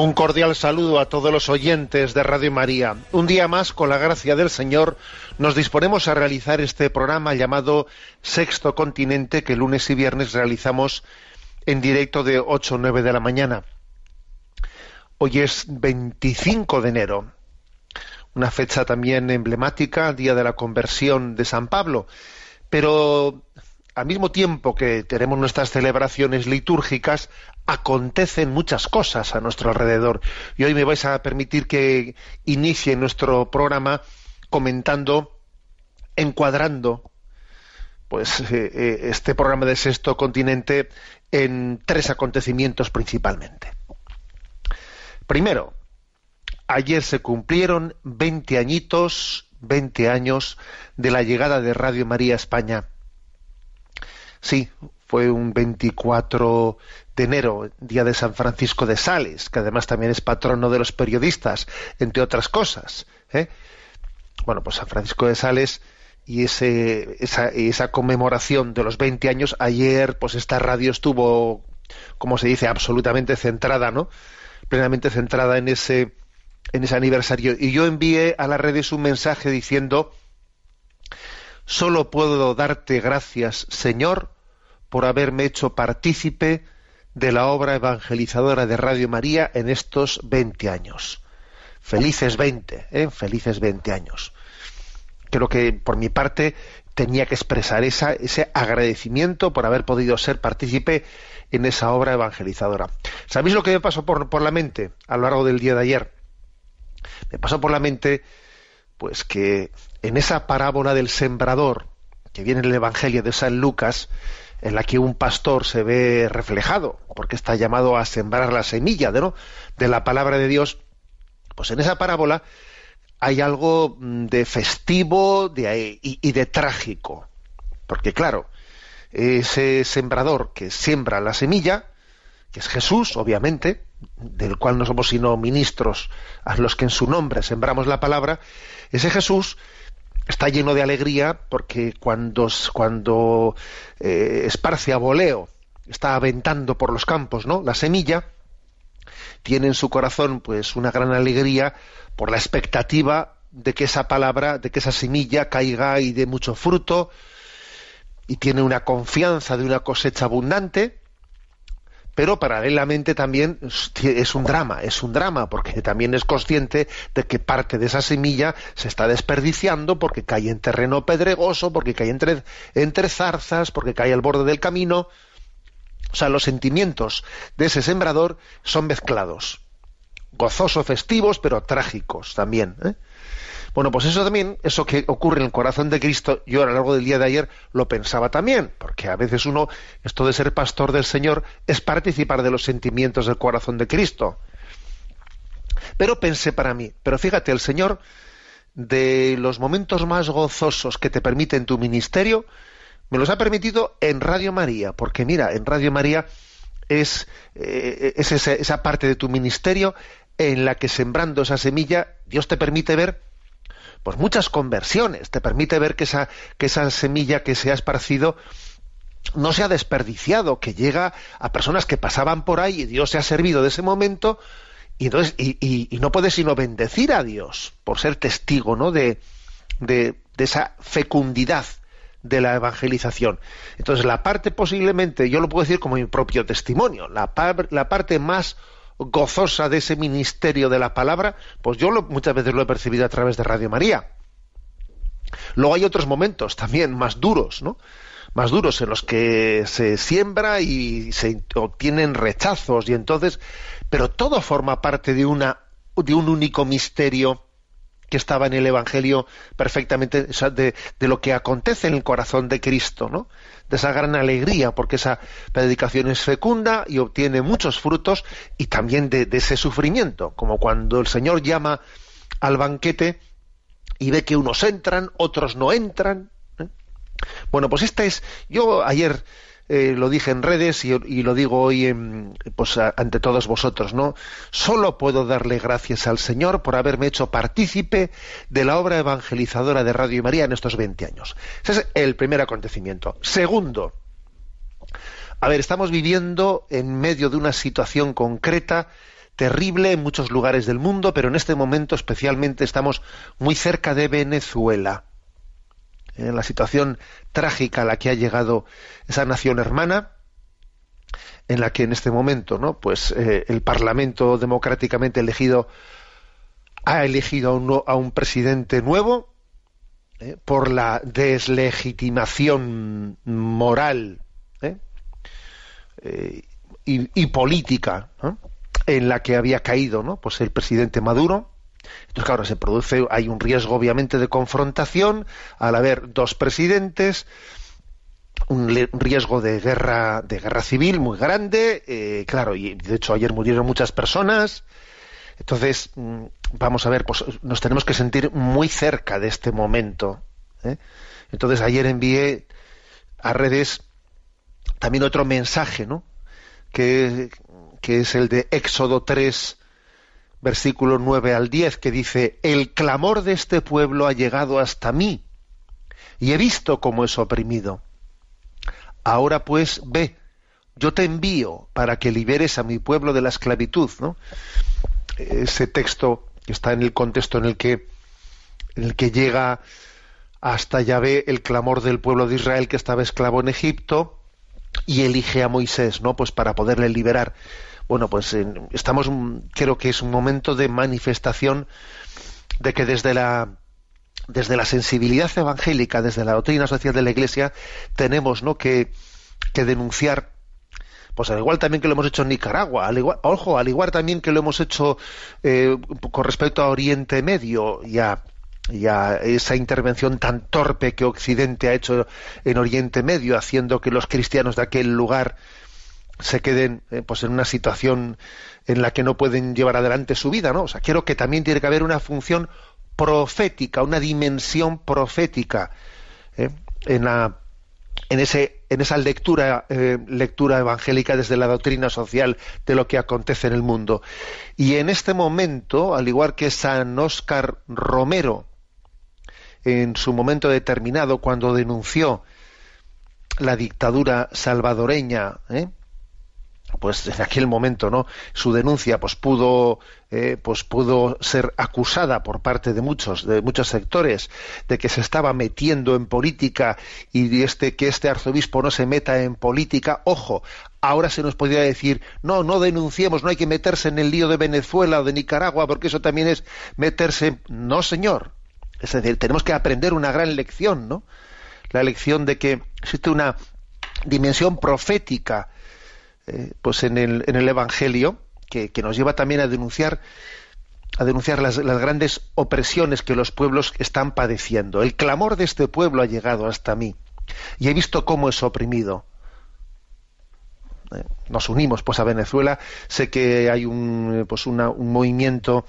Un cordial saludo a todos los oyentes de Radio María. Un día más, con la gracia del Señor, nos disponemos a realizar este programa llamado Sexto Continente, que lunes y viernes realizamos en directo de 8 o 9 de la mañana. Hoy es 25 de enero, una fecha también emblemática, Día de la Conversión de San Pablo. Pero al mismo tiempo que tenemos nuestras celebraciones litúrgicas, acontecen muchas cosas a nuestro alrededor. Y hoy me vais a permitir que inicie nuestro programa comentando, encuadrando, pues eh, eh, este programa de Sexto Continente en tres acontecimientos principalmente. Primero, ayer se cumplieron 20 añitos, 20 años de la llegada de Radio María a España. Sí, fue un 24 de enero, día de San Francisco de Sales, que además también es patrono de los periodistas, entre otras cosas. ¿eh? Bueno, pues San Francisco de Sales y ese, esa, esa conmemoración de los 20 años, ayer pues esta radio estuvo, como se dice, absolutamente centrada, ¿no? Plenamente centrada en ese, en ese aniversario. Y yo envié a las redes un mensaje diciendo, solo puedo darte gracias, Señor, por haberme hecho partícipe de la obra evangelizadora de Radio María en estos 20 años. Felices 20, ¿eh? felices 20 años. Creo que por mi parte tenía que expresar esa, ese agradecimiento por haber podido ser partícipe en esa obra evangelizadora. ¿Sabéis lo que me pasó por, por la mente a lo largo del día de ayer? Me pasó por la mente pues que en esa parábola del sembrador que viene en el Evangelio de San Lucas, en la que un pastor se ve reflejado, porque está llamado a sembrar la semilla de, ¿no? de la palabra de Dios, pues en esa parábola hay algo mm, de festivo de, y, y de trágico. Porque claro, ese sembrador que siembra la semilla, que es Jesús, obviamente, del cual no somos sino ministros a los que en su nombre sembramos la palabra, ese Jesús está lleno de alegría porque cuando, cuando eh, esparce a voleo, está aventando por los campos, ¿no? La semilla tiene en su corazón pues una gran alegría por la expectativa de que esa palabra, de que esa semilla caiga y dé mucho fruto y tiene una confianza de una cosecha abundante pero paralelamente también es un drama, es un drama, porque también es consciente de que parte de esa semilla se está desperdiciando porque cae en terreno pedregoso, porque cae entre, zarzas, porque cae al borde del camino. O sea, los sentimientos de ese sembrador son mezclados, gozosos, festivos, pero trágicos también. ¿eh? Bueno, pues eso también, eso que ocurre en el corazón de Cristo, yo a lo largo del día de ayer lo pensaba también, porque a veces uno, esto de ser pastor del Señor, es participar de los sentimientos del corazón de Cristo. Pero pensé para mí, pero fíjate, el Señor, de los momentos más gozosos que te permite en tu ministerio, me los ha permitido en Radio María, porque mira, en Radio María es, eh, es esa, esa parte de tu ministerio en la que sembrando esa semilla, Dios te permite ver pues muchas conversiones, te permite ver que esa, que esa semilla que se ha esparcido no se ha desperdiciado, que llega a personas que pasaban por ahí y Dios se ha servido de ese momento y entonces y, no puede sino bendecir a Dios por ser testigo ¿no? de, de, esa fecundidad de la evangelización. Entonces la parte posiblemente, yo lo puedo decir como mi propio testimonio, la, la parte más gozosa de ese ministerio de la palabra, pues yo muchas veces lo he percibido a través de Radio María. Luego hay otros momentos también más duros, ¿no? Más duros en los que se siembra y se obtienen rechazos y entonces, pero todo forma parte de una de un único misterio que estaba en el Evangelio perfectamente de, de, lo que acontece en el corazón de Cristo, ¿no? De esa gran alegría, porque esa predicación es fecunda y obtiene muchos frutos, y también de, ese sufrimiento, como cuando el Señor llama al banquete y ve que unos entran, otros no entran. ¿eh? Bueno, pues esta es. Yo ayer eh, lo dije en redes y, lo digo hoy pues, ante todos vosotros, ¿no? Solo puedo darle gracias al Señor por haberme hecho partícipe de la obra evangelizadora de Radio y María en estos 20 años. Ese es el primer acontecimiento. Segundo, a ver, estamos viviendo en medio de una situación concreta terrible en muchos lugares del mundo, pero en este momento especialmente estamos muy cerca de Venezuela en la situación trágica a la que ha llegado esa nación hermana, en la que en este momento, ¿no? Pues eh, el Parlamento democráticamente elegido ha elegido a un, a un presidente nuevo ¿eh? por la deslegitimación moral ¿eh? y, y, política en la que había caído, ¿no? Pues el presidente Maduro entonces, claro, se produce, hay un riesgo obviamente de confrontación al haber dos presidentes, un riesgo de guerra, de guerra civil muy grande, eh, claro, y de hecho ayer murieron muchas personas. Entonces, mm, vamos a ver, pues nos tenemos que sentir muy cerca de este momento. ¿eh? Entonces, ayer envié a redes también otro mensaje, ¿no? Que, que es el de Éxodo 3, versículo 9 al 10, que dice, el clamor de este pueblo ha llegado hasta mí, y he visto cómo es oprimido. Ahora pues ve, yo te envío para que liberes a mi pueblo de la esclavitud. ¿no? Ese texto está en el contexto en el que, el que llega hasta Yahvé el clamor del pueblo de Israel que estaba esclavo en Egipto y elige a Moisés, ¿no? Pues para poderle liberar bueno, pues estamos, creo que es un momento de manifestación de que desde la desde la sensibilidad evangélica, desde la doctrina social de la Iglesia, tenemos ¿no? que, que denunciar pues al igual también que lo hemos hecho en Nicaragua, al igual, ojo, al igual también que lo hemos hecho eh, con respecto a Oriente Medio y a, esa intervención tan torpe que Occidente ha hecho en Oriente Medio, haciendo que los cristianos de aquel lugar se queden eh, pues en una situación en la que no pueden llevar adelante su vida, ¿no? O sea, quiero que también tiene que haber una función profética, una dimensión profética ¿eh? en la en ese en esa lectura eh, lectura evangélica desde la doctrina social de lo que acontece en el mundo. Y en este momento, al igual que San Óscar Romero en su momento determinado cuando denunció la dictadura salvadoreña, ¿eh? Pues en aquel momento no su denuncia pues pudo eh, pues pudo ser acusada por parte de muchos de muchos sectores de que se estaba metiendo en política y este que este arzobispo no se meta en política. Ojo ahora se nos podría decir no no denunciemos no hay que meterse en el lío de Venezuela o de Nicaragua porque eso también es meterse no señor. Es decir tenemos que aprender una gran lección no la lección de que existe una dimensión profética eh, pues en el, en el Evangelio, que, nos lleva también a denunciar a denunciar las, grandes opresiones que los pueblos están padeciendo. El clamor de este pueblo ha llegado hasta mí y he visto cómo es oprimido. Eh, nos unimos pues a Venezuela. Sé que hay un, pues un movimiento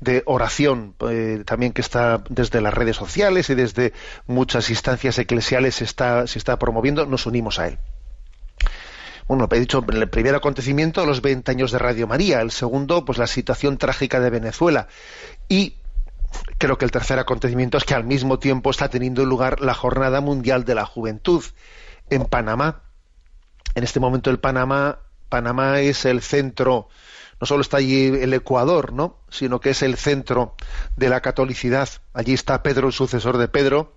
de oración eh, también que está desde las redes sociales y desde muchas instancias eclesiales está, se está promoviendo. Nos unimos a él bueno, he dicho, el primer acontecimiento, los 20 años de Radio María, el segundo, pues la situación trágica de Venezuela. Y creo que el tercer acontecimiento es que al mismo tiempo está teniendo lugar la Jornada Mundial de la Juventud en Panamá. En este momento el Panamá, Panamá es el centro, no solo está allí el Ecuador, ¿no? sino que es el centro de la catolicidad. Allí está Pedro, el sucesor de Pedro,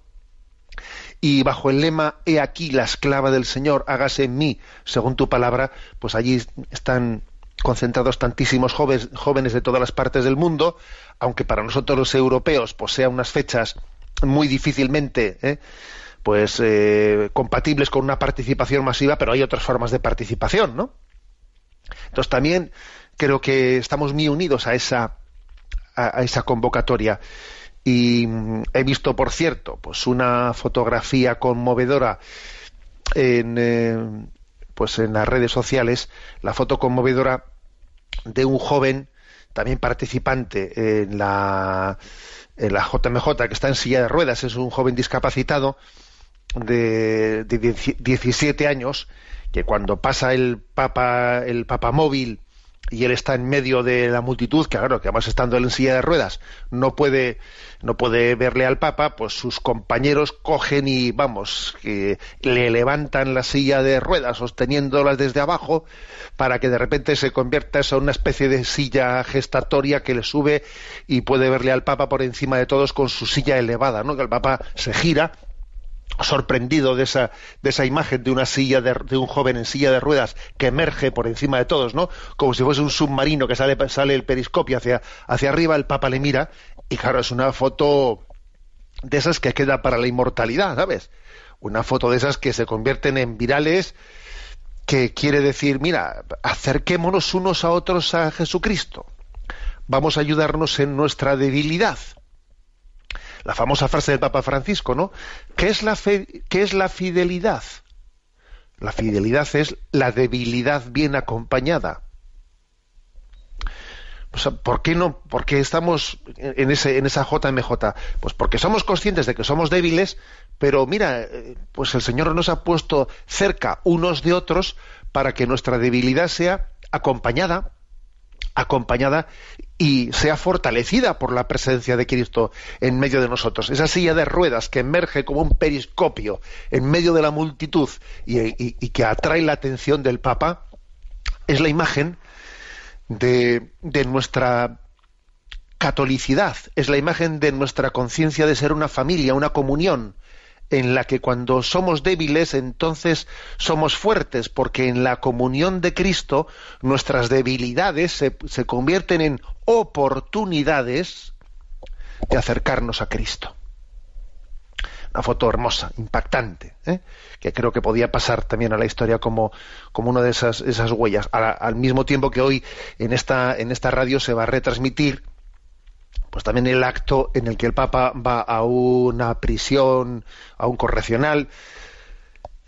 y bajo el lema He aquí la esclava del Señor, hágase en mí, según tu palabra, pues allí están concentrados tantísimos jóvenes, jóvenes de todas las partes del mundo, aunque para nosotros los europeos pues sean unas fechas muy difícilmente ¿eh? pues eh, compatibles con una participación masiva, pero hay otras formas de participación, ¿no? Entonces también creo que estamos muy unidos a esa a, esa convocatoria y mm, he visto, por cierto, pues una fotografía conmovedora en eh, pues en las redes sociales, la foto conmovedora de un joven también participante en la, en la JMJ, que está en silla de ruedas, es un joven discapacitado de, de 17 años, que cuando pasa el papa, el papa móvil y él está en medio de la multitud, que claro, que además estando él en silla de ruedas, no puede, no puede verle al Papa, pues sus compañeros cogen y, vamos, que le levantan la silla de ruedas, sosteniéndolas desde abajo, para que de repente se convierta eso en una especie de silla gestatoria que le sube y puede verle al Papa por encima de todos con su silla elevada, ¿no? Que el Papa se gira sorprendido de esa, de esa imagen de una silla de, un joven en silla de ruedas que emerge por encima de todos, ¿no? Como si fuese un submarino que sale, sale el periscopio hacia, hacia arriba, el Papa le mira, y claro, es una foto de esas que queda para la inmortalidad, ¿sabes? Una foto de esas que se convierten en virales, que quiere decir, mira, acerquémonos unos a otros a Jesucristo. Vamos a ayudarnos en nuestra debilidad la famosa frase del Papa Francisco, ¿no? ¿Qué es la, fe, qué es la fidelidad? La fidelidad es la debilidad bien acompañada. ¿Por qué no? Porque estamos en, ese, en esa JMJ. Pues porque somos conscientes de que somos débiles, pero mira, eh, pues el Señor nos ha puesto cerca unos de otros para que nuestra debilidad sea acompañada acompañada y sea fortalecida por la presencia de Cristo en medio de nosotros. Esa silla de ruedas que emerge como un periscopio en medio de la multitud y, que atrae la atención del Papa es la imagen de, nuestra catolicidad, es la imagen de nuestra conciencia de ser una familia, una comunión, en la que cuando somos débiles entonces somos fuertes, porque en la comunión de Cristo nuestras debilidades se, se convierten en oportunidades de acercarnos a Cristo. Una foto hermosa, impactante, ¿eh? que creo que podía pasar también a la historia como, como una de esas, esas huellas. al mismo tiempo que hoy en esta, en esta radio se va a retransmitir pues también el acto en el que el Papa va a una prisión, a un correccional,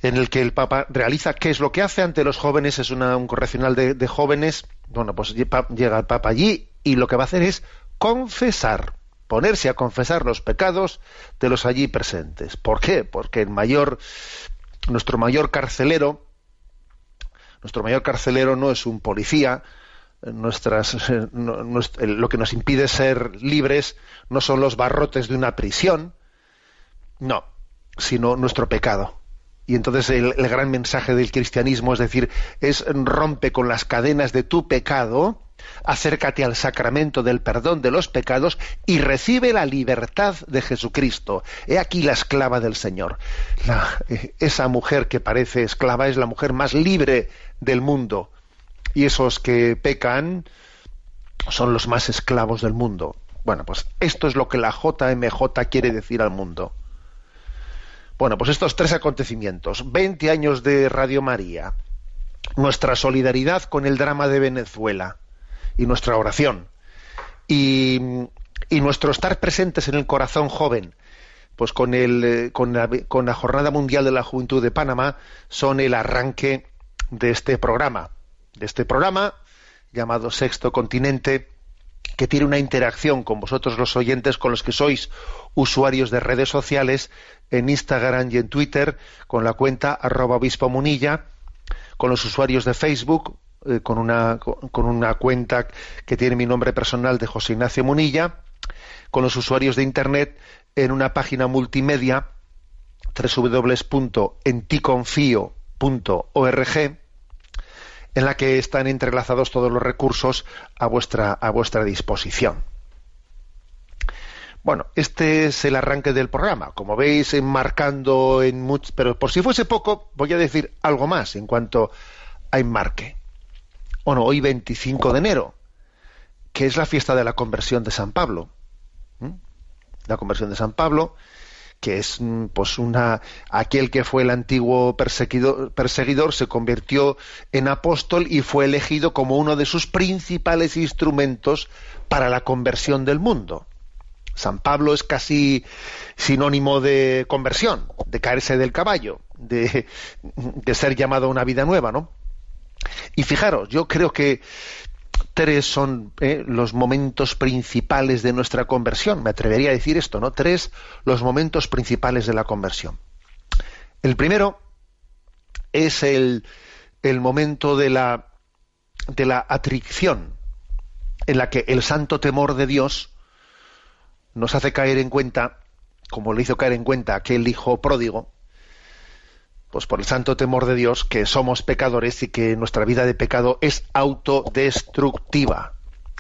en el que el Papa realiza qué es lo que hace ante los jóvenes, es un correccional de, jóvenes, bueno, pues llega el Papa allí y lo que va a hacer es confesar, ponerse a confesar los pecados de los allí presentes. ¿Por qué? Porque el mayor, nuestro mayor carcelero, nuestro mayor carcelero no es un policía, nuestras lo que nos impide ser libres no son los barrotes de una prisión no sino nuestro pecado y entonces el, gran mensaje del cristianismo es decir es rompe con las cadenas de tu pecado acércate al sacramento del perdón de los pecados y recibe la libertad de Jesucristo. He aquí la esclava del Señor. esa mujer que parece esclava es la mujer más libre del mundo y esos que pecan son los más esclavos del mundo. Bueno, pues esto es lo que la JMJ quiere decir al mundo. Bueno, pues estos tres acontecimientos, 20 años de Radio María, nuestra solidaridad con el drama de Venezuela y nuestra oración, y, nuestro estar presentes en el corazón joven, pues con, el, la, con la Jornada Mundial de la Juventud de Panamá, son el arranque de este programa de este programa llamado Sexto Continente, que tiene una interacción con vosotros los oyentes, con los que sois usuarios de redes sociales, en Instagram y en Twitter, con la cuenta arroba obispo munilla, con los usuarios de Facebook, eh, con, una, con una cuenta que tiene mi nombre personal de José Ignacio Munilla, con los usuarios de Internet en una página multimedia www.enticonfio.org en la que están entrelazados todos los recursos a vuestra, a vuestra disposición. Bueno, este es el arranque del programa. Como veis, enmarcando en muchos... Pero por si fuese poco, voy a decir algo más en cuanto a enmarque. Bueno, hoy 25 de enero, que es la fiesta de la conversión de San Pablo. ¿Mm? La conversión de San Pablo, que es mm, pues una aquel que fue el antiguo perseguidor, perseguidor se convirtió en apóstol y fue elegido como uno de sus principales instrumentos para la conversión del mundo. San Pablo es casi sinónimo de conversión, de caerse del caballo, de, de ser llamado a una vida nueva, ¿no? Y fijaros, yo creo que tres son eh, los momentos principales de nuestra conversión. Me atrevería a decir esto, ¿no? Tres los momentos principales de la conversión. El primero es el, el momento de la, de la atricción, en la que el santo temor de Dios nos hace caer en cuenta, como le hizo caer en cuenta aquel hijo pródigo, pues por el santo temor de Dios, que somos pecadores y que nuestra vida de pecado es autodestructiva.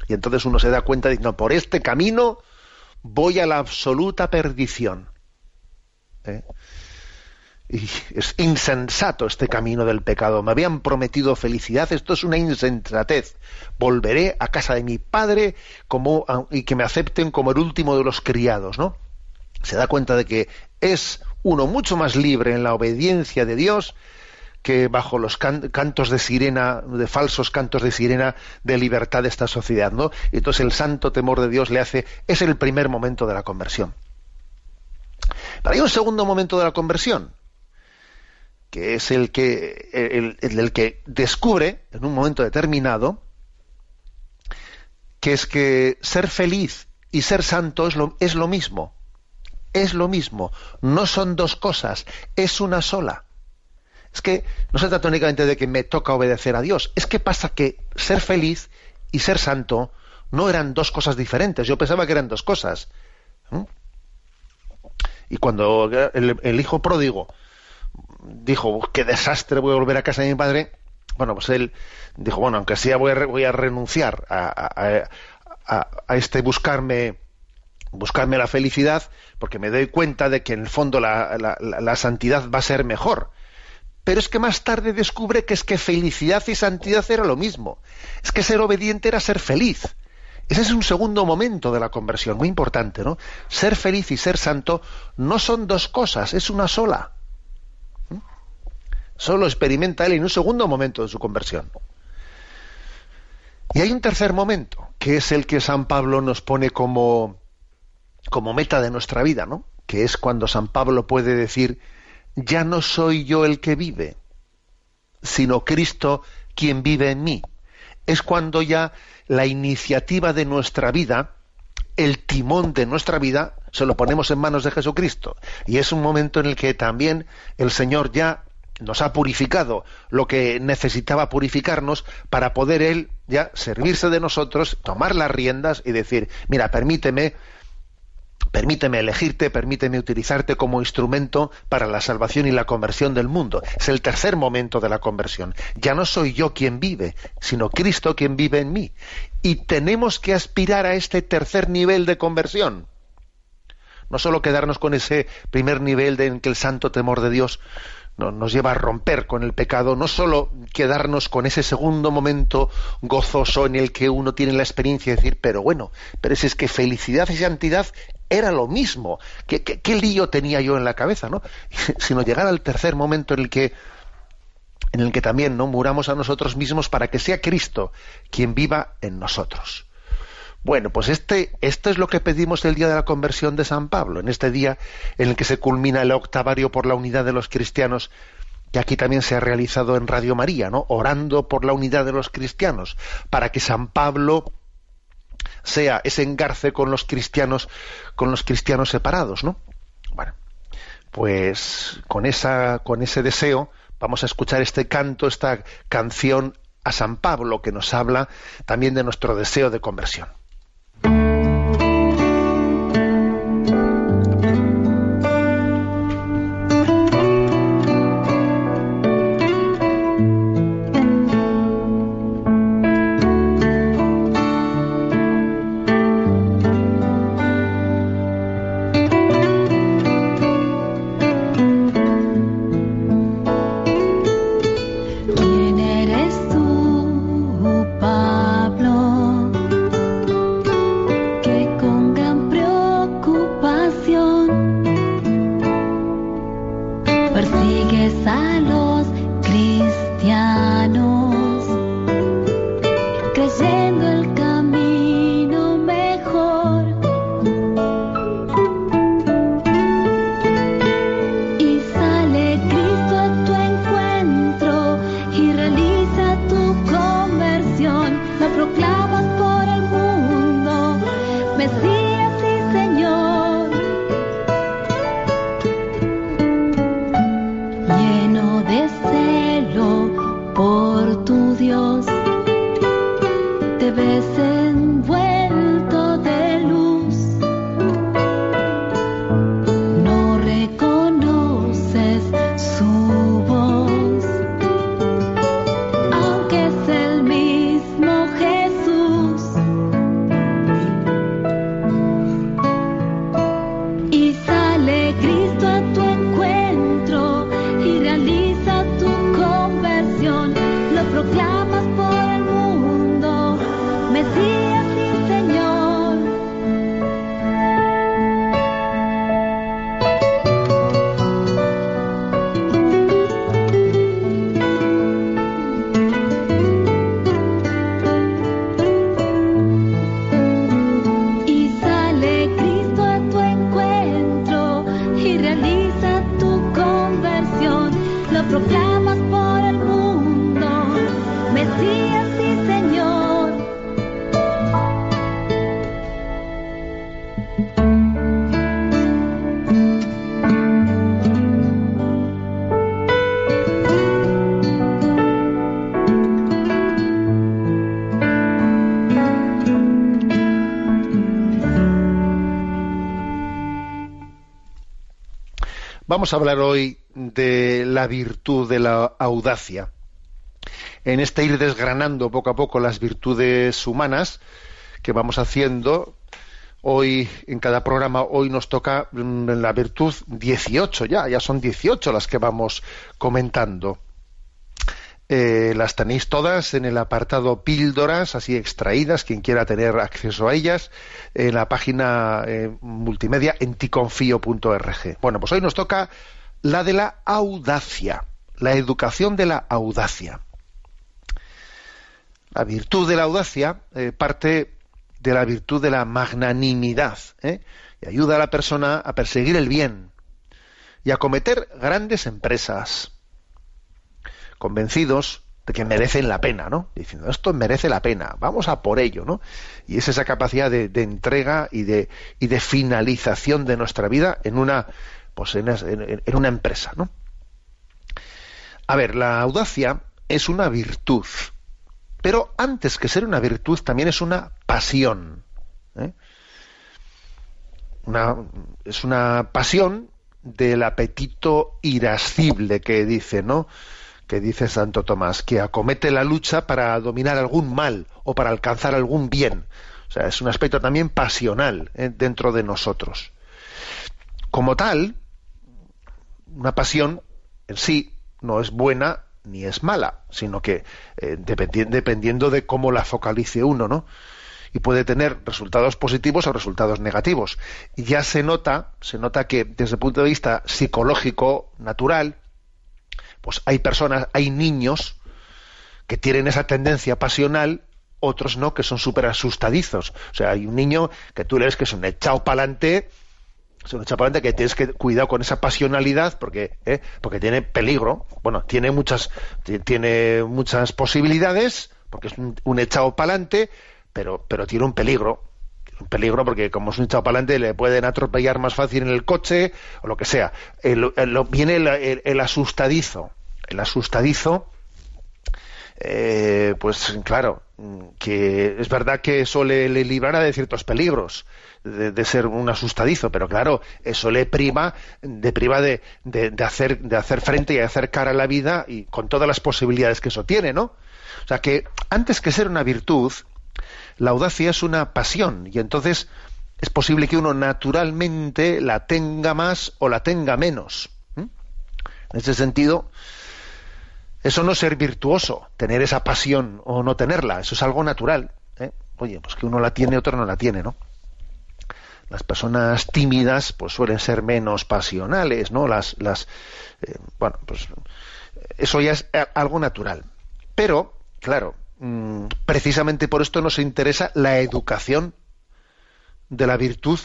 Y entonces uno se da cuenta de, por este camino voy a la absoluta perdición. ¿eh? Y es insensato este camino del pecado. Me habían prometido felicidad, esto es una insensatez. Volveré a casa de mi padre como, y que me acepten como el último de los criados, ¿no? Se da cuenta de que es uno mucho más libre en la obediencia de Dios que bajo los cantos de sirena, de falsos cantos de sirena de libertad de esta sociedad, ¿no? entonces el santo temor de Dios le hace, es el primer momento de la conversión. Pero hay un segundo momento de la conversión, que es el que, el, que descubre en un momento determinado que es que ser feliz y ser santo es lo, es lo mismo es lo mismo, no son dos cosas, es una sola. Es que no se trata únicamente de que me toca obedecer a Dios, es que pasa que ser feliz y ser santo no eran dos cosas diferentes, yo pensaba que eran dos cosas. Y cuando el, hijo pródigo dijo, qué desastre, voy a volver a casa de mi padre, bueno, pues él dijo, bueno, aunque sea voy a, voy a renunciar a este buscarme buscarme la felicidad porque me doy cuenta de que en el fondo la, santidad va a ser mejor. Pero es que más tarde descubre que es que felicidad y santidad era lo mismo. Es que ser obediente era ser feliz. Ese es un segundo momento de la conversión, muy importante, ¿no? Ser feliz y ser santo no son dos cosas, es una sola. Solo experimenta él en un segundo momento de su conversión. Y hay un tercer momento, que es el que San Pablo nos pone como, como meta de nuestra vida, ¿no? Que es cuando San Pablo puede decir, ya no soy yo el que vive, sino Cristo quien vive en mí. Es cuando ya la iniciativa de nuestra vida, el timón de nuestra vida, se lo ponemos en manos de Jesucristo. Y es un momento en el que también el Señor ya nos ha purificado lo que necesitaba purificarnos para poder Él ya servirse de nosotros, tomar las riendas y decir, mira, permíteme Permíteme elegirte, permíteme utilizarte como instrumento para la salvación y la conversión del mundo. Es el tercer momento de la conversión. Ya no soy yo quien vive, sino Cristo quien vive en mí. Y tenemos que aspirar a este tercer nivel de conversión. No solo quedarnos con ese primer nivel de en que el santo temor de Dios nos lleva a romper con el pecado, no solo quedarnos con ese segundo momento gozoso en el que uno tiene la experiencia de decir, pero bueno, pero es, es que felicidad y santidad era lo mismo. ¿Qué, lío tenía yo en la cabeza, no? Sino llegar al tercer momento en el que en el que también no muramos a nosotros mismos para que sea Cristo quien viva en nosotros. Bueno, pues este, esto es lo que pedimos el día de la conversión de San Pablo, en este día en el que se culmina el octavario por la unidad de los cristianos, que aquí también se ha realizado en Radio María, ¿no? Orando por la unidad de los cristianos, para que San Pablo sea ese engarce con los cristianos, con los cristianos separados, ¿no? Bueno, pues con esa, con ese deseo vamos a escuchar este canto, esta canción a San Pablo que nos habla también de nuestro deseo de conversión. Cristo Vamos a hablar hoy de la virtud de la audacia. En este ir desgranando poco a poco las virtudes humanas que vamos haciendo, hoy en cada programa, hoy nos toca mm, la virtud 18 ya, ya son 18 las que vamos comentando. Eh, las tenéis todas en el apartado píldoras, así extraídas, quien quiera tener acceso a ellas, en la página eh, multimedia enticonfío.org. Bueno, pues hoy nos toca la de la audacia, la educación de la audacia. La virtud de la audacia eh, parte de la virtud de la magnanimidad ¿eh? y ayuda a la persona a perseguir el bien y a cometer grandes empresas convencidos de que merecen la pena, ¿no? Diciendo, esto merece la pena, vamos a por ello, ¿no? Y es esa capacidad de, entrega y de, finalización de nuestra vida en una, pues en- en una empresa, ¿no? A ver, la audacia es una virtud, pero antes que ser una virtud también es una pasión. ¿eh? Una- es una pasión del apetito irascible que dice, ¿no? Que dice Santo Tomás, que acomete la lucha para dominar algún mal o para alcanzar algún bien. O sea, es un aspecto también pasional ¿eh? dentro de nosotros. Como tal, una pasión en sí no es buena ni es mala, sino que eh, dependi- dependiendo de cómo la focalice uno, ¿no? Y puede tener resultados positivos o resultados negativos. Y ya se nota, se nota que desde el punto de vista psicológico, natural, pues hay personas, hay niños que tienen esa tendencia pasional, otros no, que son súper asustadizos. O sea, hay un niño que tú le ves que es un echado pa'lante, es un echado pa'lante que tienes que cuidado con esa pasionalidad porque, ¿eh? porque tiene peligro. Bueno, tiene muchas, ti- tiene muchas posibilidades, porque es un, un echado pa'lante, pero, pero tiene un peligro. Un peligro porque como es un echado pa'lante le pueden atropellar más fácil en el coche o lo que sea. El- el- viene el- el- asustadizo. El asustadizo eh, pues claro, que es verdad que eso le, le librará de ciertos peligros, de, ser un asustadizo, pero claro, eso le priva, de priva de- de hacer, de hacer frente y de hacer cara a la vida y con todas las posibilidades que eso tiene, ¿no? O sea que antes que ser una virtud, la audacia es una pasión y entonces es posible que uno naturalmente la tenga más o la tenga menos. En ese sentido, eso no es ser virtuoso, tener esa pasión o no tenerla, eso es algo natural. ¿eh? Oye, pues que uno la tiene, otro no la tiene, ¿no? Las personas tímidas pues suelen ser menos pasionales, ¿no? Las, las, eh, bueno, pues eso ya es algo natural. Pero, claro, mm, precisamente por esto nos interesa la educación de la virtud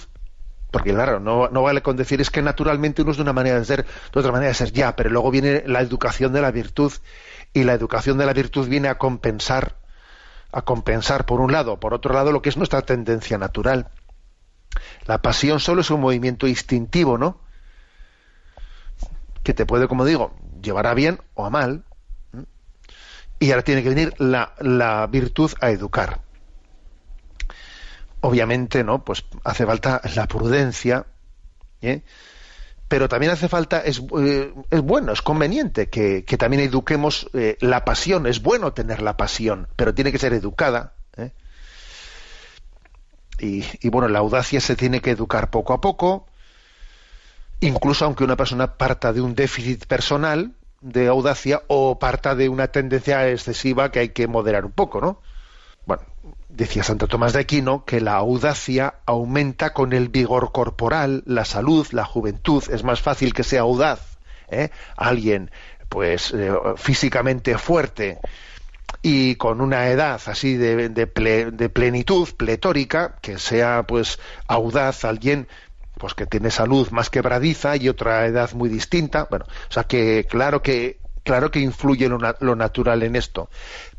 porque claro, no, no, vale con decir es que naturalmente uno es de una manera de ser, de otra manera de ser ya, pero luego viene la educación de la virtud y la educación de la virtud viene a compensar, a compensar por un lado, por otro lado lo que es nuestra tendencia natural. La pasión solo es un movimiento instintivo, ¿no? Que te puede, como digo, llevar a bien o a mal. Y ahora tiene que venir la, la virtud a educar obviamente, ¿no? Pues hace falta la prudencia, ¿eh? pero también hace falta, es, eh, es bueno, es conveniente que, también eduquemos eh, la pasión, es bueno tener la pasión, pero tiene que ser educada. Y, y, bueno, la audacia se tiene que educar poco a poco, incluso aunque una persona parta de un déficit personal de audacia o parta de una tendencia excesiva que hay que moderar un poco, ¿no? Bueno, decía Santo Tomás de Aquino que la audacia aumenta con el vigor corporal, la salud, la juventud. Es más fácil que sea audaz ¿eh? alguien, pues eh, físicamente fuerte y con una edad así de, de, plenitud, pletórica, que sea pues audaz alguien pues que tiene salud más quebradiza y otra edad muy distinta. Bueno, o sea que claro que claro que influye lo natural en esto.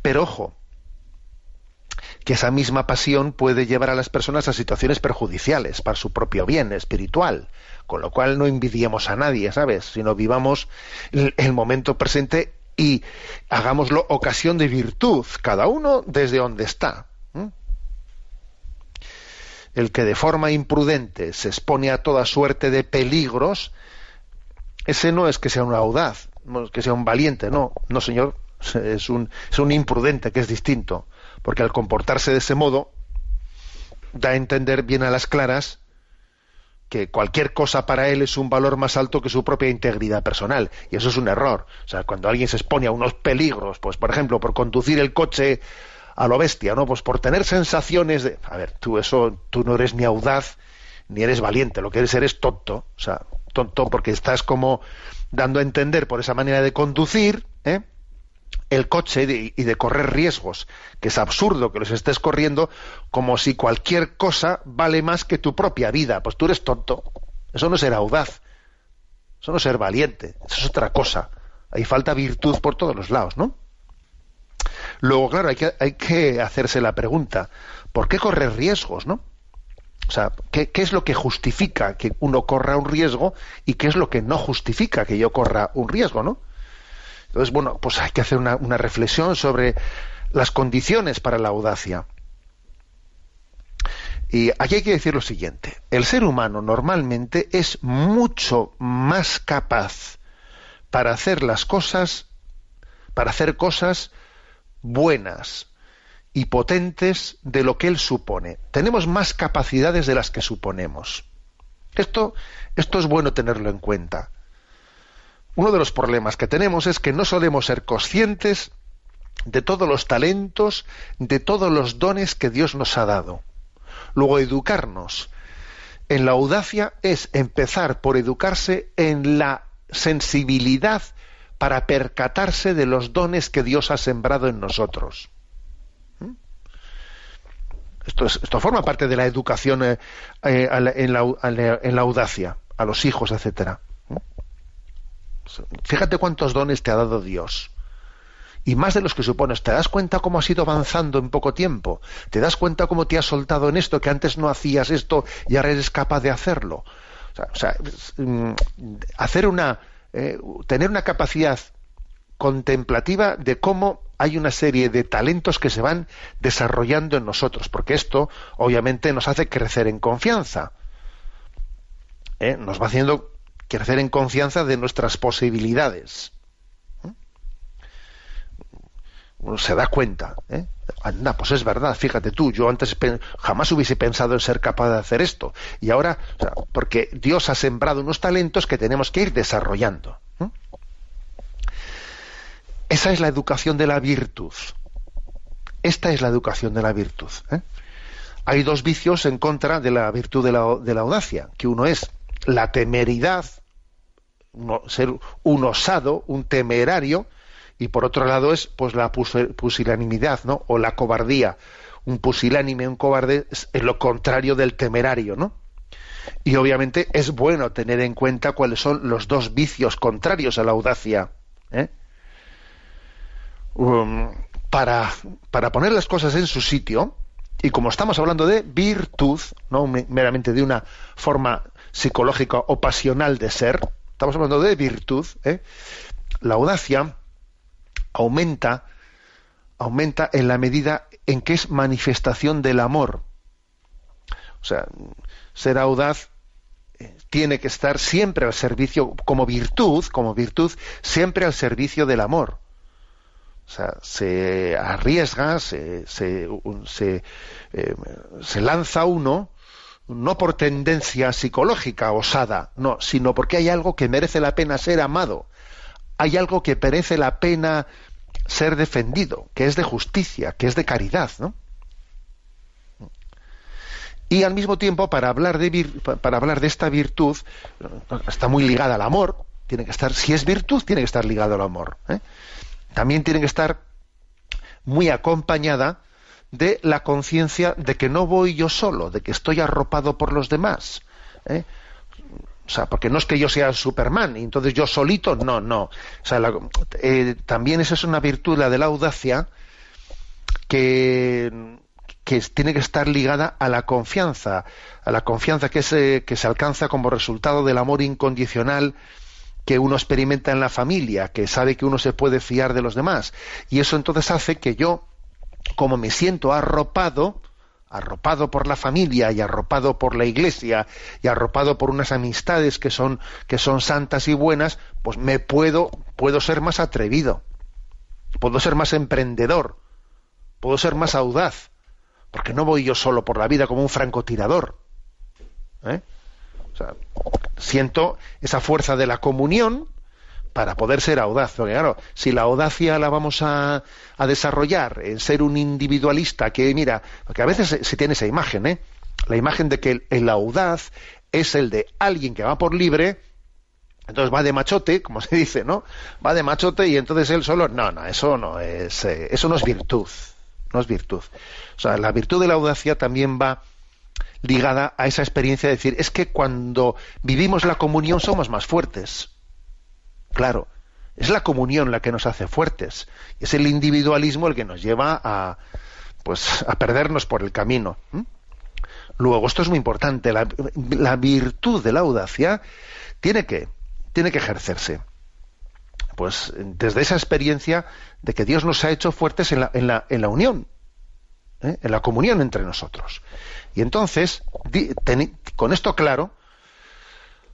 Pero ojo, que esa misma pasión puede llevar a las personas a situaciones perjudiciales para su propio bien espiritual, con lo cual no envidiemos a nadie, ¿sabes? Sino vivamos el, momento presente y hagámoslo ocasión de virtud, cada uno desde donde está. El que de forma imprudente se expone a toda suerte de peligros, ese no es que sea un audaz, no es que sea un valiente, no, no señor, es un, es un imprudente que es distinto porque al comportarse de ese modo da a entender bien a las claras que cualquier cosa para él es un valor más alto que su propia integridad personal. Y eso es un error. O sea, cuando alguien se expone a unos peligros, pues por ejemplo, por conducir el coche a lo bestia, ¿no? Pues por tener sensaciones de... A ver, tú eso, tú no eres ni audaz, ni eres valiente, lo que eres eres tonto. O sea, tonto porque estás como dando a entender por esa manera de conducir, ¿eh? el coche y de, correr riesgos, que es absurdo que los estés corriendo como si cualquier cosa vale más que tu propia vida. Pues tú eres tonto. Eso no es ser audaz. Eso no es ser valiente. Eso es otra cosa. Hay falta virtud por todos los lados, ¿no? Luego, claro, hay que, hay que hacerse la pregunta, ¿por qué correr riesgos, no? O sea, ¿qué, ¿qué, es lo que justifica que uno corra un riesgo y qué es lo que no justifica que yo corra un riesgo, ¿no? Entonces, bueno, pues hay que hacer una, reflexión sobre las condiciones para la audacia. Y aquí hay que decir lo siguiente, el ser humano normalmente es mucho más capaz para hacer las cosas, para hacer cosas buenas y potentes de lo que él supone. Tenemos más capacidades de las que suponemos. Esto, esto es bueno tenerlo en cuenta uno de los problemas que tenemos es que no solemos ser conscientes de todos los talentos, de todos los dones que Dios nos ha dado. Luego, educarnos en la audacia es empezar por educarse en la sensibilidad para percatarse de los dones que Dios ha sembrado en nosotros. ¿Mm? Esto, forma parte de la educación eh, eh, en, la, en la audacia, a los hijos, etcétera. Fíjate cuántos dones te ha dado Dios. Y más de los que supones. ¿Te das cuenta cómo has ido avanzando en poco tiempo? ¿Te das cuenta cómo te has soltado en esto, que antes no hacías esto y ahora eres capaz de hacerlo? O sea, mm, hacer una, eh, tener una capacidad contemplativa de cómo hay una serie de talentos que se van desarrollando en nosotros, porque esto obviamente nos hace crecer en confianza. ¿eh? Nos va haciendo crecer en confianza de nuestras posibilidades. ¿Eh? Uno se da cuenta, ¿eh? Anda, pues es verdad, fíjate tú, yo antes jamás hubiese pensado en ser capaz de hacer esto. Y ahora, porque Dios ha sembrado unos talentos que tenemos que ir desarrollando. Esa es la educación de la virtud. Esta es la educación de la virtud. ¿eh? hay dos vicios en contra de la virtud de la, de la audacia, que uno es la temeridad, ser un osado, un temerario, y por otro lado es pues la pusilanimidad, ¿no? O la cobardía. Un pusilánime, un cobarde es, lo contrario del temerario, ¿no? Y obviamente es bueno tener en cuenta cuáles son los dos vicios contrarios a la audacia. ¿eh? Um, para, para poner las cosas en su sitio, y como estamos hablando de virtud, no meramente de una forma psicológica o pasional de ser, estamos hablando de virtud, ¿eh? la audacia aumenta, aumenta en la medida en que es manifestación del amor. O sea, ser audaz eh, tiene que estar siempre al servicio, como virtud, como virtud, siempre al servicio del amor. O sea, se arriesga, se, se, eh, se lanza uno no por tendencia psicológica osada, no, sino porque hay algo que merece la pena ser amado, hay algo que merece la pena ser defendido, que es de justicia, que es de caridad, ¿no? Y al mismo tiempo, para hablar de, para hablar de esta virtud, está muy ligada al amor, tiene que estar, si es virtud, tiene que estar ligado al amor. ¿eh? También tiene que estar muy acompañada de la conciencia de que no voy yo solo, de que estoy arropado por los demás. ¿eh? O sea, porque no es que yo sea Superman y entonces yo solito, no, no. O sea, eh, también esa es una virtud, la de la audacia, que, que tiene que estar ligada a la confianza, a la confianza que se, que se alcanza como resultado del amor incondicional que uno experimenta en la familia, que sabe que uno se puede fiar de los demás. Y eso entonces hace que yo, como me siento arropado, arropado por la familia y arropado por la iglesia y arropado por unas amistades que son que son santas y buenas, pues me puedo puedo ser más atrevido. Puedo ser más emprendedor. Puedo ser más audaz, porque no voy yo solo por la vida como un francotirador. ¿eh? Siento esa fuerza de la comunión para poder ser audaz. Porque claro, si la audacia la vamos a, desarrollar en ser un individualista que, mira, porque a veces se, tiene esa imagen, ¿eh? La imagen de que el, audaz es el de alguien que va por libre, entonces va de machote, como se dice, ¿no? Va de machote y entonces él solo, no, no, eso no es, eh, eso no es virtud, no es virtud. O sea, la virtud de la audacia también va ligada a esa experiencia de decir, es que cuando vivimos la comunión somos más fuertes. Claro, es la comunión la que nos hace fuertes. Es el individualismo el que nos lleva a, pues, a perdernos por el camino. Luego, esto es muy importante, la, virtud de la audacia tiene que, tiene que ejercerse. Pues desde esa experiencia de que Dios nos ha hecho fuertes en la, en la, en la unión, ¿eh? en la comunión entre nosotros. Y entonces, con esto claro,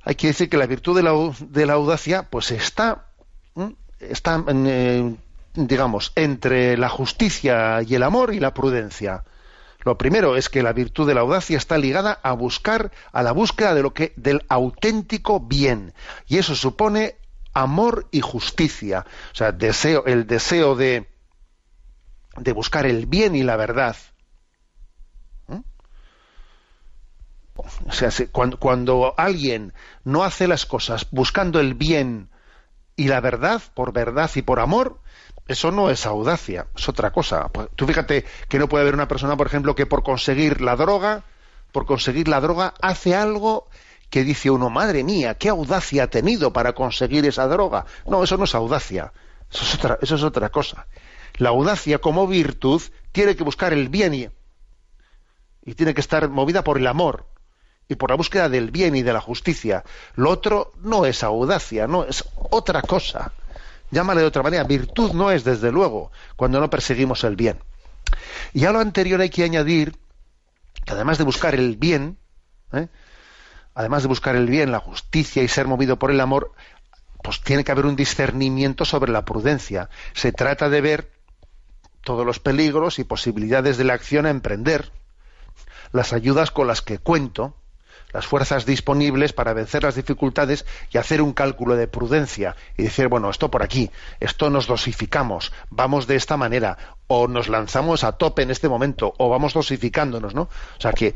hay que decir que la virtud de la, de la audacia pues está, está eh, digamos, entre la justicia y el amor y la prudencia. Lo primero es que la virtud de la audacia está ligada a buscar, a la búsqueda de lo que, del auténtico bien. Y eso supone amor y justicia. O sea, deseo, el deseo de, de buscar el bien y la verdad. O sea, cuando, alguien no hace las cosas buscando el bien y la verdad, por verdad y por amor, eso no es audacia, es otra cosa. Pues, tú fíjate que no puede haber una persona, por ejemplo, que por conseguir la droga, por conseguir la droga, hace algo que dice uno, madre mía, qué audacia ha tenido para conseguir esa droga. No, eso no es audacia, eso es otra, eso es otra cosa. La audacia como virtud tiene que buscar el bien y tiene que estar movida por el amor, y por la búsqueda del bien y de la justicia. Lo otro no es audacia, no es otra cosa. Llámale de otra manera. Virtud no es, desde luego, cuando no perseguimos el bien. Y a lo anterior hay que añadir que además de buscar el bien, ¿eh? además de buscar el bien, la justicia y ser movido por el amor, pues tiene que haber un discernimiento sobre la prudencia. Se trata de ver todos los peligros y posibilidades de la acción a emprender, las ayudas con las que cuento, las fuerzas disponibles para vencer las dificultades y hacer un cálculo de prudencia y decir, bueno, esto por aquí, esto nos dosificamos, vamos de esta manera, o nos lanzamos a tope en este momento, o vamos dosificándonos, ¿no? O sea que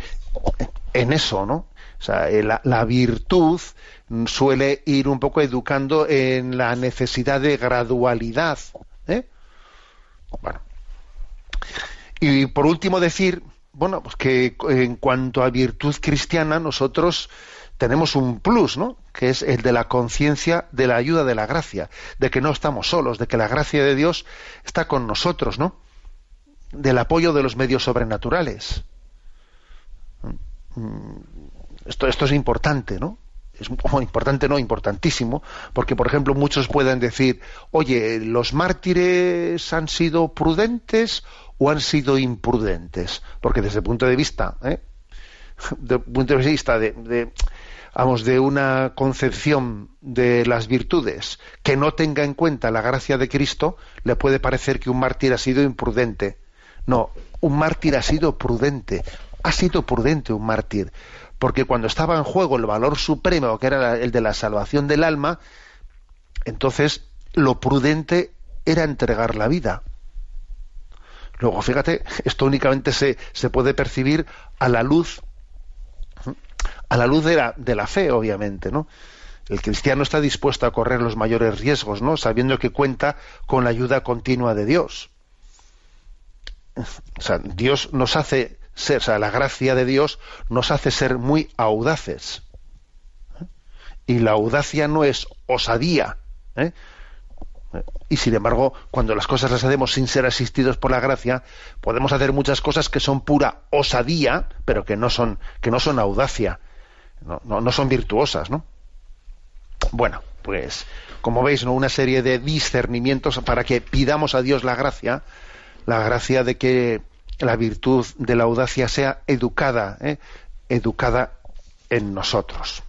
en eso, ¿no? O sea, eh, la, virtud suele ir un poco educando en la necesidad de gradualidad. ¿eh? Bueno. Y por último decir, bueno, pues que en cuanto a virtud cristiana nosotros tenemos un plus, ¿no? Que es el de la conciencia de la ayuda de la gracia, de que no estamos solos, de que la gracia de Dios está con nosotros, ¿no? Del apoyo de los medios sobrenaturales. Mm, esto, esto es importante, ¿no? es importante, no, importantísimo, porque por ejemplo muchos pueden decir, oye, ¿los mártires han sido prudentes o han sido imprudentes? Porque desde el punto de vista, ¿eh? desde el punto de vista de, vamos, de una concepción de las virtudes que no tenga en cuenta la gracia de Cristo, le puede parecer que un mártir ha sido imprudente. No, un mártir ha sido prudente, ha sido prudente un mártir, porque cuando estaba en juego el valor supremo, que era el de la salvación del alma, entonces lo prudente era entregar la vida. Luego, fíjate, esto únicamente se, se puede percibir a la luz, a la luz de la, de la fe, obviamente, ¿no? El cristiano está dispuesto a correr los mayores riesgos, ¿no? Sabiendo que cuenta con la ayuda continua de Dios. O sea, Dios nos hace ser, o sea, la gracia de Dios nos hace ser muy audaces. Y la audacia no es osadía. ¿eh? Y sin embargo, cuando las cosas las hacemos sin ser asistidos por la gracia, podemos hacer muchas cosas que son pura osadía, pero que no son, que no son audacia, no, no, son virtuosas, ¿no? Bueno, pues como veis, ¿no? una serie de discernimientos para que pidamos a Dios la gracia, la gracia de que la virtud de la audacia sea educada, ¿eh? educada en nosotros.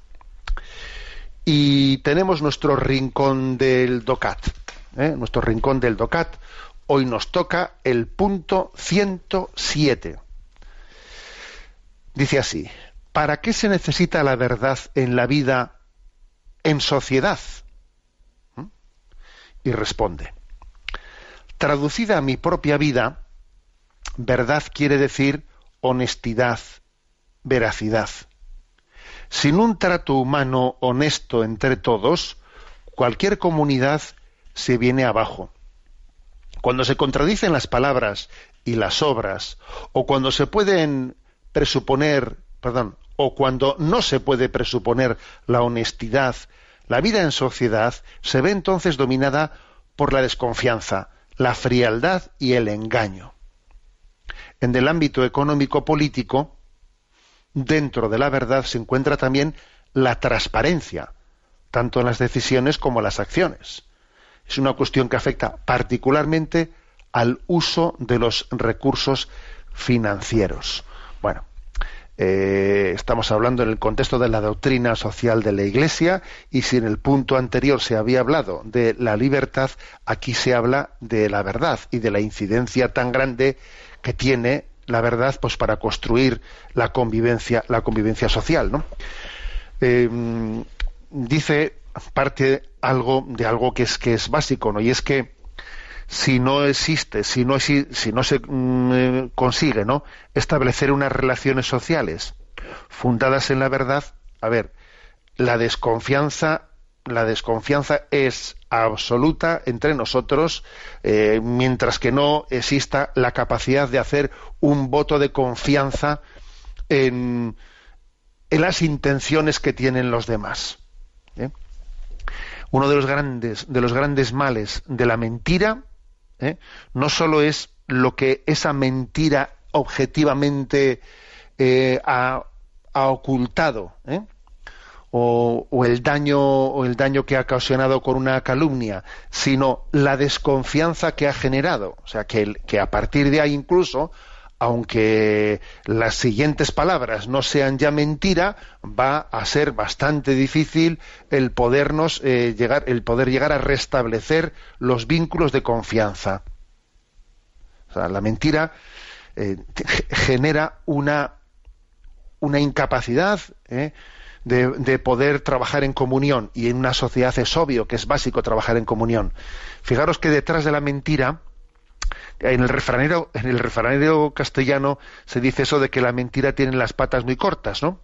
Y tenemos nuestro rincón del DOCAT, ¿eh? nuestro rincón del DOCAT. Hoy nos toca el punto 107. Dice así, ¿para qué se necesita la verdad en la vida en sociedad? ¿Mm? Y responde, traducida a mi propia vida, Verdad quiere decir honestidad, veracidad. Sin un trato humano honesto entre todos, cualquier comunidad se viene abajo. Cuando se contradicen las palabras y las obras, o cuando se pueden presuponer, perdón, o cuando no se puede presuponer la honestidad, la vida en sociedad se ve entonces dominada por la desconfianza, la frialdad y el engaño en el ámbito económico-político, dentro de la verdad se encuentra también la transparencia, tanto en las decisiones como en las acciones. Es una cuestión que afecta particularmente al uso de los recursos financieros. Bueno, eh, estamos hablando en el contexto de la doctrina social de la Iglesia y si en el punto anterior se había hablado de la libertad, aquí se habla de la verdad y de la incidencia tan grande que tiene la verdad pues para construir la convivencia la convivencia social ¿no? Eh, dice parte algo de algo que es que es básico no y es que si no existe si no si, no se mm, eh, consigue no establecer unas relaciones sociales fundadas en la verdad a ver la desconfianza la desconfianza es absoluta entre nosotros eh, mientras que no exista la capacidad de hacer un voto de confianza en, las intenciones que tienen los demás. ¿eh? Uno de los grandes de los grandes males de la mentira ¿eh? no solo es lo que esa mentira objetivamente ha, ha, ocultado, o, el daño o el daño que ha ocasionado con una calumnia, sino la desconfianza que ha generado, o sea que, que a partir de ahí incluso aunque las siguientes palabras no sean ya mentira, va a ser bastante difícil el podernos eh, llegar, el poder llegar a restablecer los vínculos de confianza. La mentira eh, genera una una incapacidad ¿eh? de, poder trabajar en comunión. Y en una sociedad es obvio que es básico trabajar en comunión. Fijaros que detrás de la mentira, en el refranero, castellano se dice eso de que la mentira tiene las patas muy cortas, ¿no?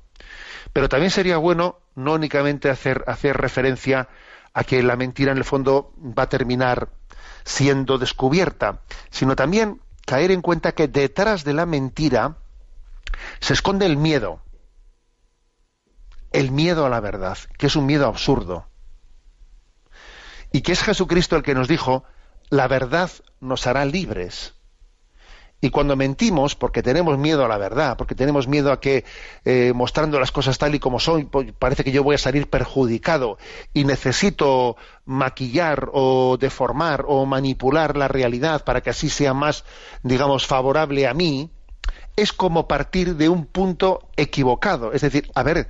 Pero también sería bueno no únicamente hacer referencia a que la mentira en el fondo va a terminar siendo descubierta, sino también caer en cuenta que detrás de la mentira se esconde el miedo, el miedo a la verdad, que es un miedo absurdo, y que es Jesucristo el que nos dijo, la verdad nos hará libres. Y cuando mentimos, porque tenemos miedo a la verdad, porque tenemos miedo a que eh, mostrando las cosas tal y como son, parece que yo voy a salir perjudicado y necesito maquillar o deformar o manipular la realidad para que así sea más, digamos, favorable a mí, es como partir de un punto equivocado. Es decir, a ver,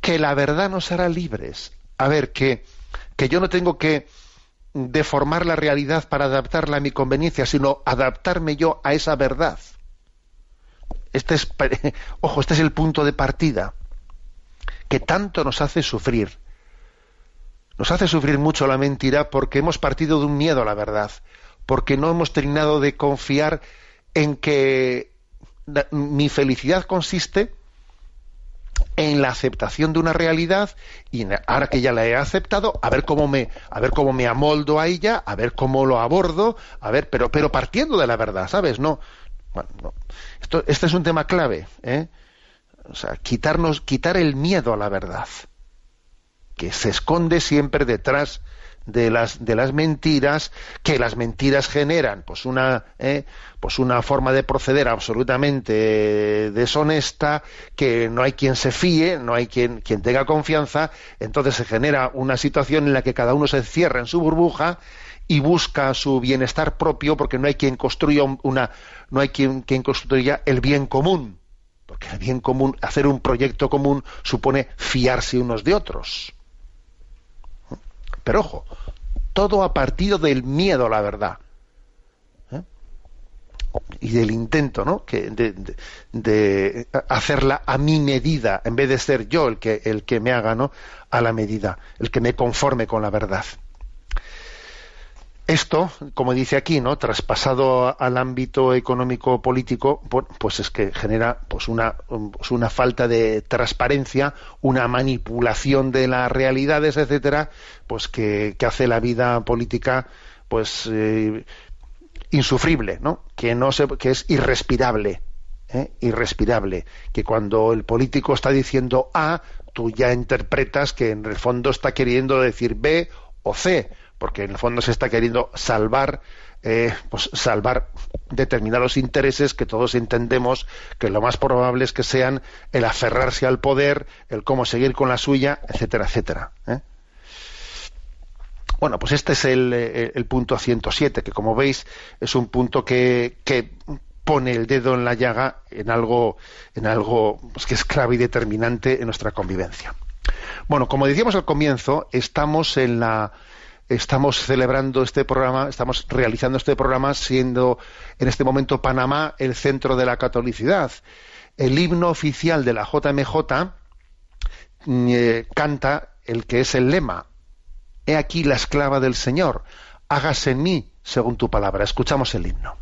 que la verdad nos hará libres. A ver, que, que yo no tengo que deformar la realidad para adaptarla a mi conveniencia, sino adaptarme yo a esa verdad. Este es, ojo, este es el punto de partida que tanto nos hace sufrir. Nos hace sufrir mucho la mentira porque hemos partido de un miedo a la verdad, porque no hemos terminado de confiar en que mi felicidad consiste en la aceptación de una realidad y ahora que ya la he aceptado, a ver cómo me, a ver cómo me amoldo a ella, a ver cómo lo abordo, a ver, pero, pero partiendo de la verdad, ¿sabes? No, bueno, no. Esto, este es un tema clave, ¿eh? O sea, quitarnos, quitar el miedo a la verdad, que se esconde siempre detrás de las de las mentiras que las mentiras generan. Pues una eh, pues una forma de proceder absolutamente deshonesta que no hay quien se fíe no hay quien quien tenga confianza entonces se genera una situación en la que cada uno se cierra en su burbuja y busca su bienestar propio porque no hay quien construya una no hay quien, quien construya el bien común porque el bien común hacer un proyecto común supone fiarse unos de otros pero ojo, todo a partir del miedo a la verdad. ¿eh? Y del intento, ¿no? Que de, hacerla a mi medida, en vez de ser yo el que, el que me haga, ¿no? A la medida, el que me conforme con la verdad. Esto, como dice aquí, ¿no? traspasado al ámbito económico político, pues es que genera pues una, pues una falta de transparencia, una manipulación de las realidades, etcétera, pues que, hace la vida política pues eh, insufrible, ¿no? Que no se, que es irrespirable, ¿eh? irrespirable, que cuando el político está diciendo A, tú ya interpretas que en el fondo está queriendo decir B o C porque en el fondo se está queriendo salvar eh, pues salvar determinados intereses que todos entendemos que lo más probable es que sean el aferrarse al poder, el cómo seguir con la suya, etcétera, etcétera. ¿eh? Bueno, pues este es el, eh, el, punto 107, que como veis es un punto que, que pone el dedo en la llaga en algo, en algo pues, que es clave y determinante en nuestra convivencia. Bueno, como decíamos al comienzo, estamos en la estamos celebrando este programa, estamos realizando este programa siendo en este momento Panamá el centro de la catolicidad. El himno oficial de la JMJ eh, canta el que es el lema. He aquí la esclava del Señor, hágase en mí según tu palabra. Escuchamos el himno.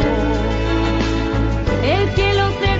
el cielo se